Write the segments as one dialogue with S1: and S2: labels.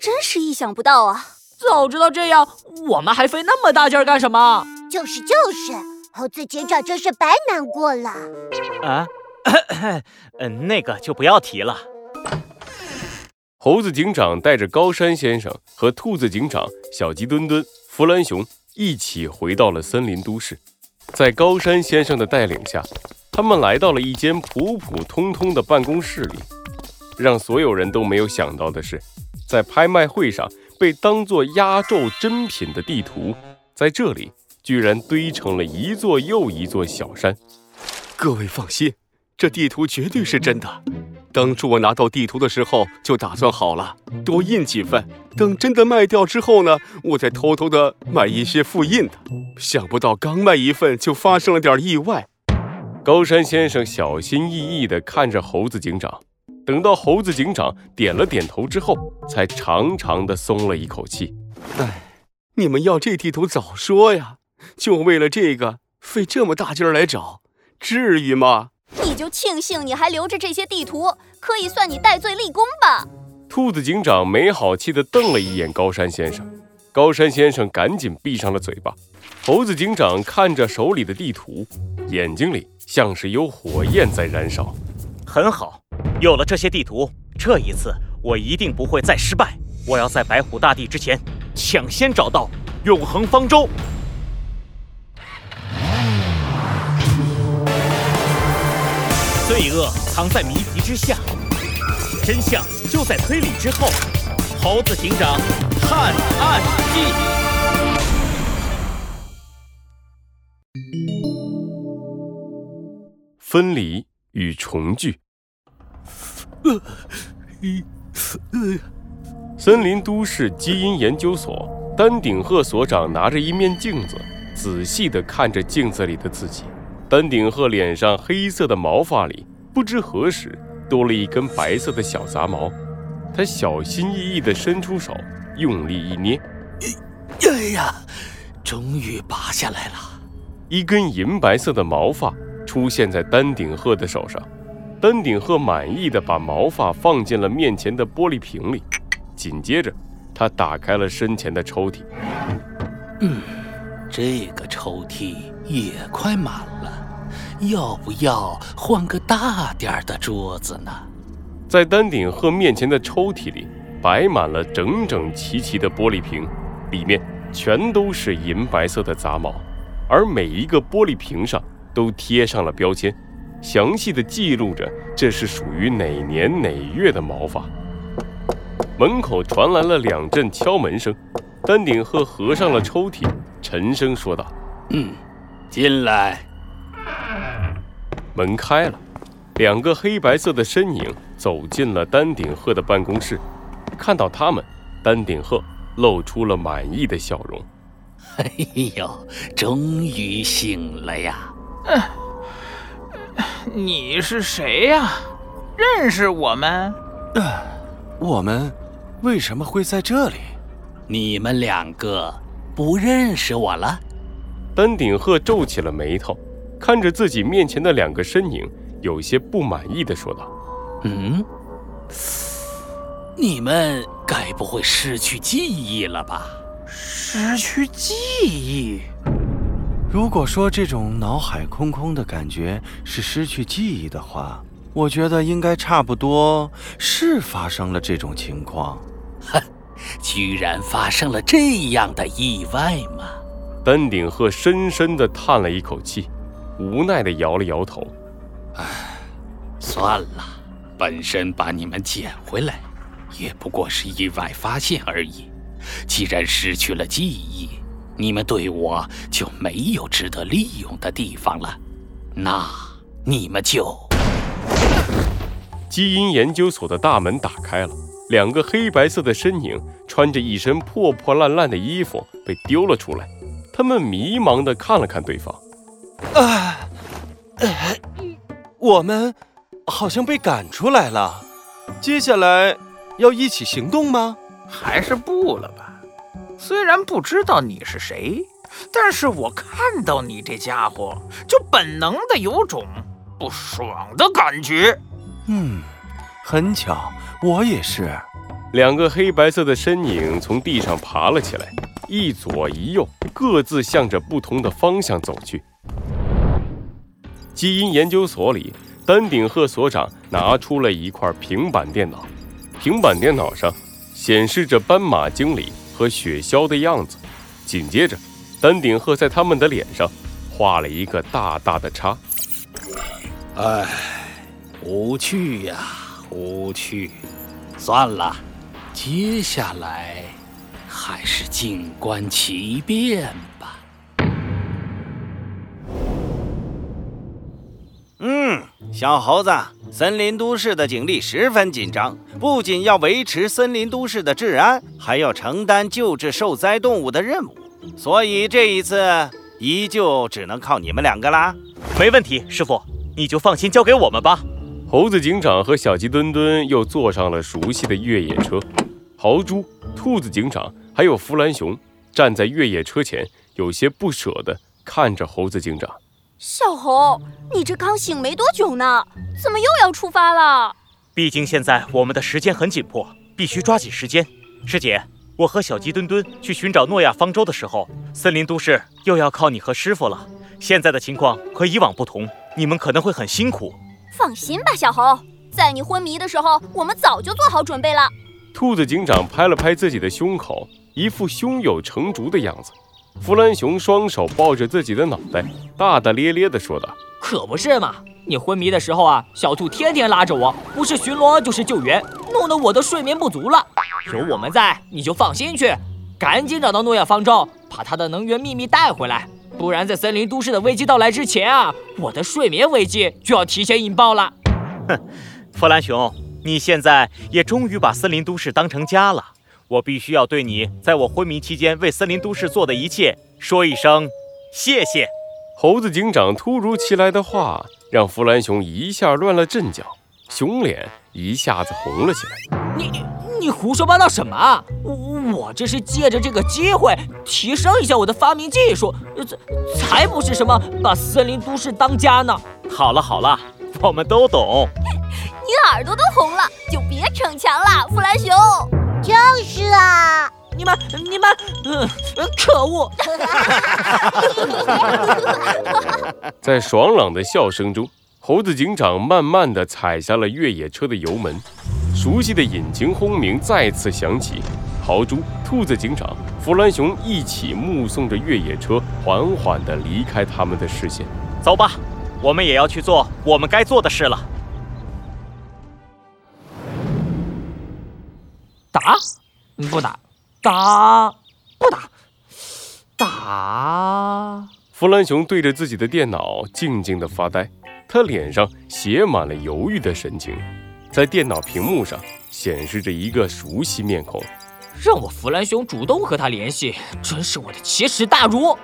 S1: 真是意想不到啊！
S2: 早知道这样，我们还费那么大劲儿干什么？
S3: 就是就是，猴子警长真是白难过了。啊，
S4: 嗯，那个就不要提了。
S5: 猴子警长带着高山先生和兔子警长、小鸡墩墩、弗兰熊一起回到了森林都市。在高山先生的带领下，他们来到了一间普普通通的办公室里。让所有人都没有想到的是，在拍卖会上被当作压轴珍品的地图，在这里居然堆成了一座又一座小山。
S6: 各位放心，这地图绝对是真的。当初我拿到地图的时候就打算好了，多印几份，等真的卖掉之后呢，我再偷偷的买一些复印的。想不到刚卖一份就发生了点意外。
S5: 高山先生小心翼翼地看着猴子警长。等到猴子警长点了点头之后，才长长的松了一口气。
S6: 哎，你们要这地图早说呀！就为了这个费这么大劲儿来找，至于吗？
S1: 你就庆幸你还留着这些地图，可以算你戴罪立功吧。
S5: 兔子警长没好气的瞪了一眼高山先生，高山先生赶紧闭上了嘴巴。猴子警长看着手里的地图，眼睛里像是有火焰在燃烧。
S4: 很好。有了这些地图，这一次我一定不会再失败。我要在白虎大帝之前抢先找到永恒方舟。罪恶藏在谜题之下，真相就在推理之后。猴子警长探案记：
S5: 分离与重聚。呃，森林都市基因研究所，丹顶鹤所长拿着一面镜子，仔细地看着镜子里的自己。丹顶鹤脸上黑色的毛发里，不知何时多了一根白色的小杂毛。他小心翼翼地伸出手，用力一捏，
S7: 哎呀，终于拔下来了！
S5: 一根银白色的毛发出现在丹顶鹤的手上。丹顶鹤满意的把毛发放进了面前的玻璃瓶里，紧接着，他打开了身前的抽屉。
S7: 嗯，这个抽屉也快满了，要不要换个大点的桌子呢？
S5: 在丹顶鹤面前的抽屉里，摆满了整整齐齐的玻璃瓶，里面全都是银白色的杂毛，而每一个玻璃瓶上都贴上了标签。详细的记录着这是属于哪年哪月的毛发。门口传来了两阵敲门声，丹顶鹤合上了抽屉，沉声说道：“
S7: 嗯，进来。”
S5: 门开了，两个黑白色的身影走进了丹顶鹤的办公室。看到他们，丹顶鹤露出了满意的笑容：“
S7: 哎呦，终于醒了呀！”
S2: 你是谁呀？认识我们？
S8: 呃我们为什么会在这里？
S7: 你们两个不认识我了？
S5: 丹顶鹤皱起了眉头，看着自己面前的两个身影，有些不满意的说道：“
S7: 嗯，你们该不会失去记忆了吧？
S2: 失去记忆？”
S8: 如果说这种脑海空空的感觉是失去记忆的话，我觉得应该差不多是发生了这种情况。
S7: 哼，居然发生了这样的意外吗？
S5: 丹顶鹤深深地叹了一口气，无奈地摇了摇头。
S7: 唉，算了，本身把你们捡回来，也不过是意外发现而已。既然失去了记忆，你们对我就没有值得利用的地方了，那你们就……
S5: 基因研究所的大门打开了，两个黑白色的身影穿着一身破破烂烂的衣服被丢了出来，他们迷茫的看了看对方。
S8: 啊，我们好像被赶出来了，接下来要一起行动吗？
S2: 还是不了吧？虽然不知道你是谁，但是我看到你这家伙，就本能的有种不爽的感觉。
S8: 嗯，很巧，我也是。
S5: 两个黑白色的身影从地上爬了起来，一左一右，各自向着不同的方向走去。基因研究所里，丹顶鹤所长拿出了一块平板电脑，平板电脑上显示着斑马经理和雪橇的样子。紧接着，丹顶鹤在他们的脸上画了一个大大的叉。
S7: 唉，无趣呀，无趣。算了，接下来还是静观其变吧。
S8: 嗯，小猴子，森林都市的警力十分紧张，不仅要维持森林都市的治安，还要承担救治受灾动物的任务，所以这一次依旧只能靠你们两个啦。
S4: 没问题，师傅，你就放心交给我们吧。
S5: 猴子警长和小鸡墩墩又坐上了熟悉的越野车，豪猪、兔子警长还有弗兰熊站在越野车前，有些不舍地看着猴子警长。
S1: 小猴，你这刚醒没多久呢，怎么又要出发了？
S4: 毕竟现在我们的时间很紧迫，必须抓紧时间。师姐，我和小鸡墩墩去寻找诺亚方舟的时候，森林都市又要靠你和师傅了。现在的情况和以往不同，你们可能会很辛苦。
S1: 放心吧，小猴，在你昏迷的时候，我们早就做好准备了。
S5: 兔子警长拍了拍自己的胸口，一副胸有成竹的样子。弗兰熊双手抱着自己的脑袋，大大咧咧地说道：“
S9: 可不是嘛！你昏迷的时候啊，小兔天天拉着我，不是巡逻就是救援，弄得我都睡眠不足了。有我们在，你就放心去，赶紧找到诺亚方舟，把他的能源秘密带回来。不然，在森林都市的危机到来之前啊，我的睡眠危机就要提前引爆了。”
S4: 哼，弗兰熊，你现在也终于把森林都市当成家了。我必须要对你在我昏迷期间为森林都市做的一切说一声谢谢。
S5: 猴子警长突如其来的话让弗兰熊一下乱了阵脚，熊脸一下子红了起来。
S9: 你你胡说八道什么？我我这是借着这个机会提升一下我的发明技术，这才不是什么把森林都市当家呢。
S4: 好了好了，我们都懂。
S1: 你耳朵都红了，就别逞强了，弗兰熊。
S9: 你们你们，嗯，可恶！
S5: 在爽朗的笑声中，猴子警长慢慢的踩下了越野车的油门，熟悉的引擎轰鸣再次响起。豪猪、兔子警长、弗兰熊一起目送着越野车缓缓的离开他们的视线。
S4: 走吧，我们也要去做我们该做的事了。
S9: 打，不打，打，不打，打。
S5: 弗兰熊对着自己的电脑静静的发呆，他脸上写满了犹豫的神情。在电脑屏幕上显示着一个熟悉面孔。
S9: 让我弗兰熊主动和他联系，真是我的奇耻大辱。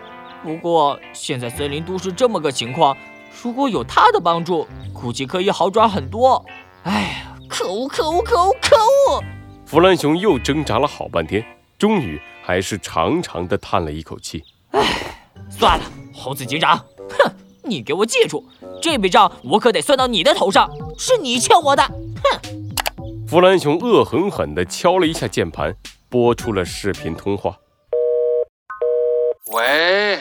S9: 不过现在森林都市这么个情况，如果有他的帮助，估计可以好转很多。哎呀，可恶，可恶，可恶，可恶！
S5: 弗兰熊又挣扎了好半天，终于还是长长的叹了一口气。
S9: 唉，算了，猴子警长，哼，你给我记住，这笔账我可得算到你的头上，是你欠我的。哼！
S5: 弗兰熊恶狠狠地敲了一下键盘，拨出了视频通话。
S10: 喂，